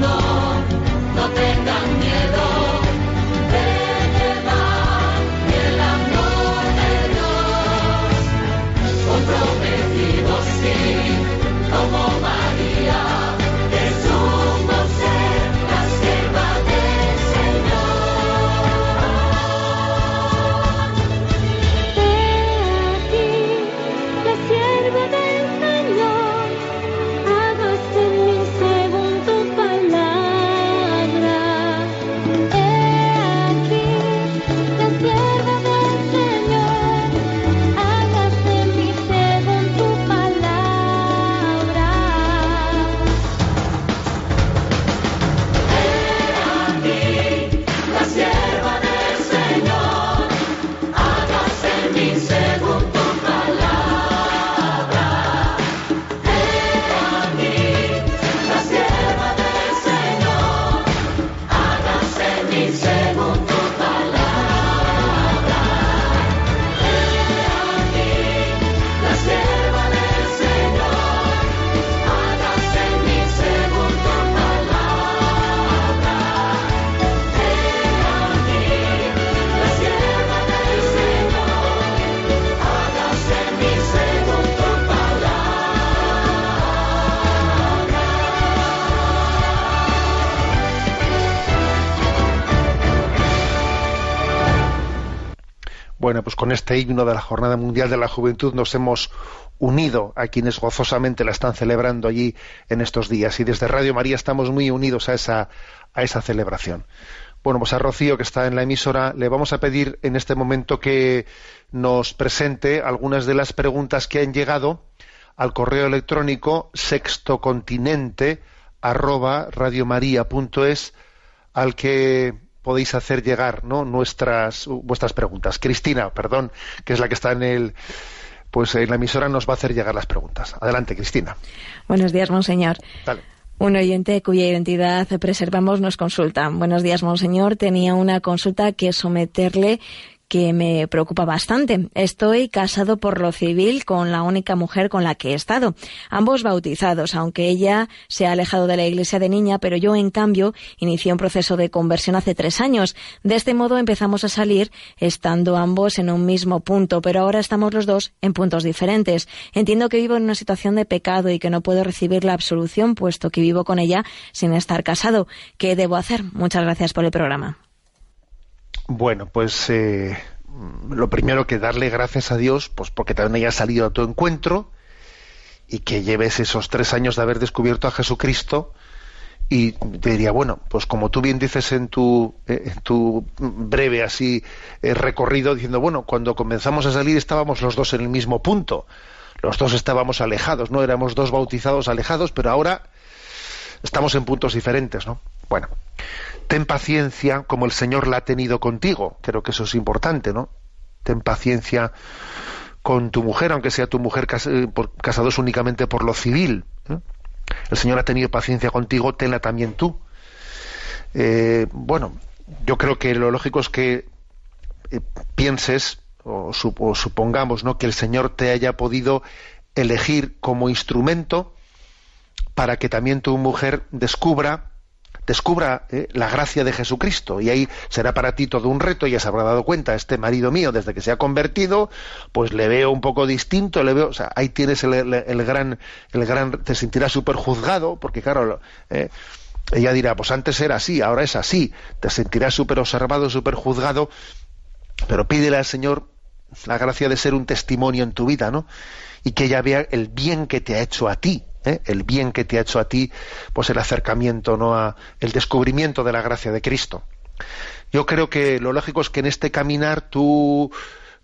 Bueno, pues con este himno de la Jornada Mundial de la Juventud nos hemos unido a quienes gozosamente la están celebrando allí en estos días. Y desde Radio María estamos muy unidos a esa, a esa celebración. Bueno, pues a Rocío, que está en la emisora, le vamos a pedir en este momento que nos presente algunas de las preguntas que han llegado al correo electrónico sextocontinente arroba radiomaria.es al que podéis hacer llegar ¿no? nuestras vuestras preguntas. Cristina, perdón, que es la que está en el pues en la emisora nos va a hacer llegar las preguntas. Adelante, Cristina. Buenos días, monseñor. Un oyente cuya identidad preservamos nos consulta. Buenos días, monseñor. Tenía una consulta que someterle que me preocupa bastante. Estoy casado por lo civil con la única mujer con la que he estado. Ambos bautizados, aunque ella se ha alejado de la iglesia de niña, pero yo, en cambio, inicié un proceso de conversión hace tres años. De este modo empezamos a salir estando ambos en un mismo punto, pero ahora estamos los dos en puntos diferentes. Entiendo que vivo en una situación de pecado y que no puedo recibir la absolución, puesto que vivo con ella sin estar casado. ¿Qué debo hacer? Muchas gracias por el programa. Bueno, pues eh, lo primero que darle gracias a Dios, pues porque también haya salido a tu encuentro y que lleves esos tres años de haber descubierto a Jesucristo y te diría, bueno, pues como tú bien dices en tu, eh, breve así eh, recorrido, diciendo, bueno, cuando comenzamos a salir estábamos los dos en el mismo punto, los dos estábamos alejados, ¿no? Éramos dos bautizados alejados, pero ahora estamos en puntos diferentes, ¿no? Bueno, ten paciencia como el Señor la ha tenido contigo. Creo que eso es importante, ¿no? Ten paciencia con tu mujer, aunque sea tu mujer eh, casados únicamente por lo civil. El Señor ha tenido paciencia contigo, tenla también tú. Eh, bueno, yo creo que lo lógico es que eh, pienses o, o, supongamos ¿no? que el Señor te haya podido elegir como instrumento para que también tu mujer descubra descubra eh, la gracia de Jesucristo y ahí será para ti todo un reto, ya se habrá dado cuenta, este marido mío desde que se ha convertido, pues le veo un poco distinto, le veo, o sea, ahí tienes el, gran, el gran, te sentirás súper juzgado, porque claro, eh, ella dirá, pues antes era así, ahora es así, te sentirás súper observado, súper juzgado, pero pídele al Señor la gracia de ser un testimonio en tu vida, ¿no? Y que ella vea el bien que te ha hecho a ti, ¿eh? el bien que te ha hecho a ti, pues el acercamiento, no a el descubrimiento de la gracia de Cristo. Yo creo que lo lógico es que en este caminar tú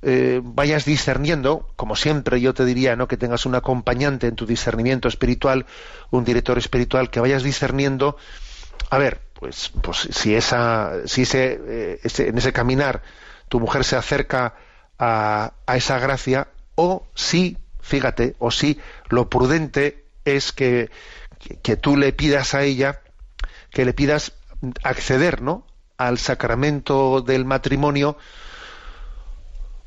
eh, vayas discerniendo, como siempre yo te diría, ¿no? que tengas un acompañante en tu discernimiento espiritual, un director espiritual, que vayas discerniendo, a ver, pues, pues si esa, si ese, ese, en ese caminar tu mujer se acerca a, a esa gracia, o si, fíjate, o si lo prudente es que, que, tú le pidas a ella, que le pidas acceder, ¿no? al sacramento del matrimonio,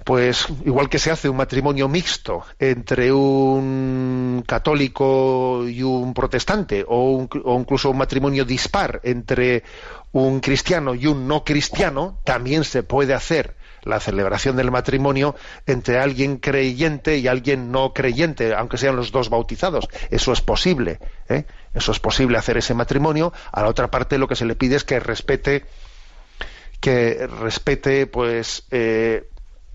pues igual que se hace un matrimonio mixto entre un católico y un protestante, o, o, incluso un matrimonio dispar entre un cristiano y un no cristiano, también se puede hacer la celebración del matrimonio entre alguien creyente y alguien no creyente, aunque sean los dos bautizados. Eso es posible. ¿eh? Eso es posible hacer ese matrimonio. A la otra parte lo que se le pide es que respete que respete pues eh,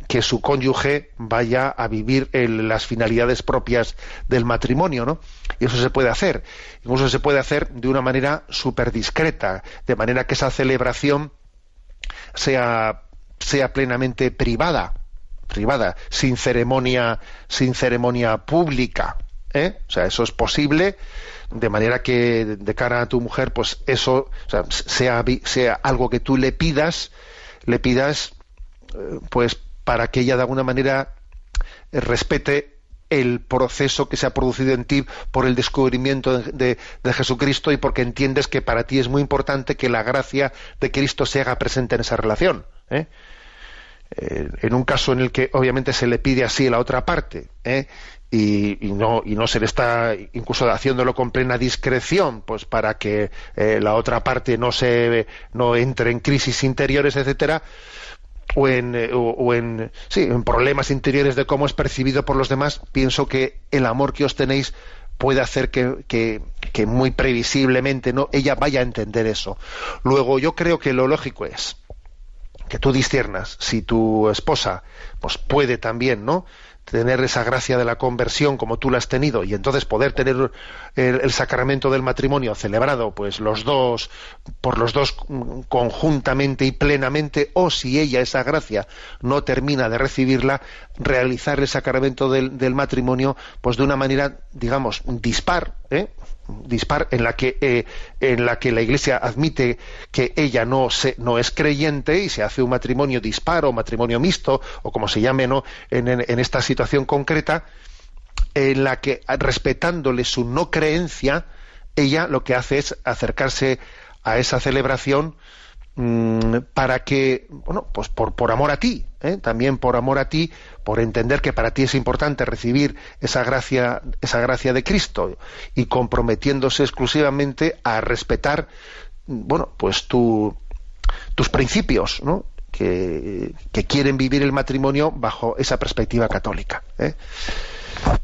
que su cónyuge vaya a vivir las finalidades propias del matrimonio, ¿no? Y eso se puede hacer. Incluso se puede hacer de una manera súper discreta, de manera que esa celebración sea sea plenamente privada, privada, sin ceremonia, sin ceremonia pública. ¿eh? O sea, eso es posible de manera que de cara a tu mujer, pues eso sea, sea algo que tú le pidas, le pidas, eh, pues para que ella de alguna manera respete el proceso que se ha producido en ti por el descubrimiento de, de, Jesucristo y porque entiendes que para ti es muy importante que la gracia de Cristo se haga presente en esa relación. ¿Eh? Eh, en un caso en el que obviamente se le pide así a la otra parte ¿eh? y, no y no se le está incluso haciéndolo con plena discreción pues para que la otra parte no se no entre en crisis interiores etcétera o en, o, en, sí, en problemas interiores de cómo es percibido por los demás pienso que el amor que os tenéis puede hacer que, que, que muy previsiblemente no ella vaya a entender eso luego yo creo que lo lógico es que tú disciernas si tu esposa pues puede también no tener esa gracia de la conversión como tú la has tenido y entonces poder tener el, sacramento del matrimonio celebrado pues los dos por los dos conjuntamente y plenamente o si ella esa gracia no termina de recibirla realizar el sacramento del, del matrimonio pues de una manera digamos dispar ¿eh? Dispar en la que eh, en la que la Iglesia admite que ella no se, no es creyente y se hace un matrimonio dispar o matrimonio mixto o como se llame no en, en, esta situación concreta en la que respetándole su no creencia ella lo que hace es acercarse a esa celebración para que, bueno, pues por, por amor a ti, ¿eh? también por amor a ti, por entender que para ti es importante recibir esa gracia, esa gracia de Cristo y comprometiéndose exclusivamente a respetar, bueno, pues tu, tus principios, ¿no? Que, que, quieren vivir el matrimonio bajo esa perspectiva católica. ¿eh?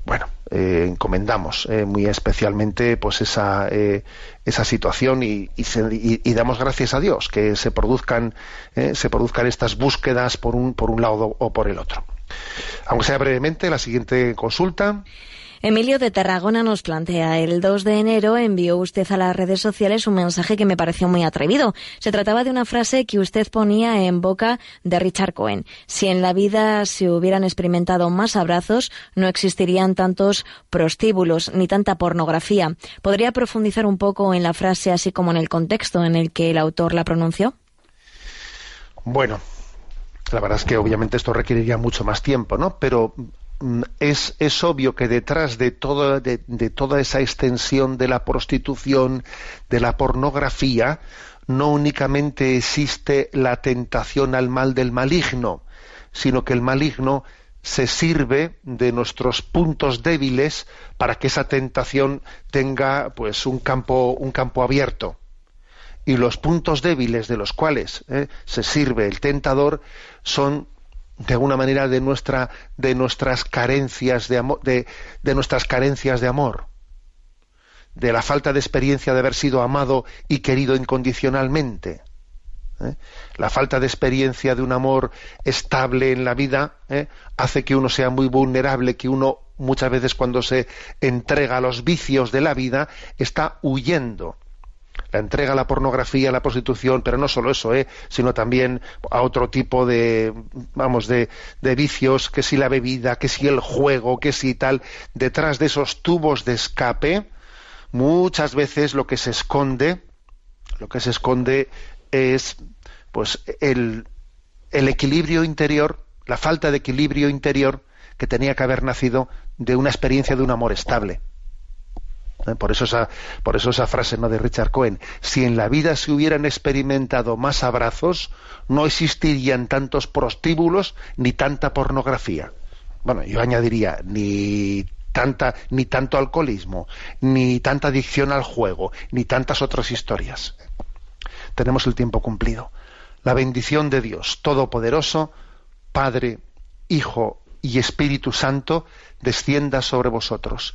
Bueno, eh, encomendamos eh, muy especialmente pues esa, eh, esa situación y, y, damos gracias a Dios que se produzcan, se produzcan estas búsquedas por un, por un lado o por el otro. Aunque sea brevemente, la siguiente consulta. Emilio de Tarragona nos plantea, el 2 de enero envió usted a las redes sociales un mensaje que me pareció muy atrevido. Se trataba de una frase que usted ponía en boca de Richard Cohen. Si en la vida se hubieran experimentado más abrazos, no existirían tantos prostíbulos ni tanta pornografía. ¿Podría profundizar un poco en la frase así como en el contexto en el que el autor la pronunció? Bueno, la verdad es que obviamente esto requeriría mucho más tiempo, ¿no? Pero es, es, obvio que detrás de, de, toda esa extensión de la prostitución, de la pornografía, no únicamente existe la tentación al mal del maligno, sino que el maligno se sirve de nuestros puntos débiles para que esa tentación tenga pues un campo, un campo abierto. Y los puntos débiles de los cuales eh, se sirve el tentador son de alguna manera de nuestra de nuestras carencias de amor de, nuestras carencias de amor de la falta de experiencia de haber sido amado y querido incondicionalmente ¿eh? la falta de experiencia de un amor estable en la vida ¿eh? hace que uno sea muy vulnerable que uno muchas veces cuando se entrega a los vicios de la vida está huyendo la entrega a la pornografía, a la prostitución, pero no solo eso, ¿eh? sino también a otro tipo de, vamos, de, de vicios, que si la bebida, que si el juego, que si tal, detrás de esos tubos de escape, muchas veces lo que se esconde, lo que se esconde es pues el, el equilibrio interior, la falta de equilibrio interior que tenía que haber nacido de una experiencia de un amor estable. ¿Eh? Por eso, esa, por eso esa frase ¿no? de Richard Cohen, si en la vida se hubieran experimentado más abrazos, no existirían tantos prostíbulos ni tanta pornografía. Bueno, yo añadiría, ni tanta, ni tanto alcoholismo, ni tanta adicción al juego, ni tantas otras historias. Tenemos el tiempo cumplido. La bendición de Dios Todopoderoso, Padre, Hijo y Espíritu Santo, descienda sobre vosotros.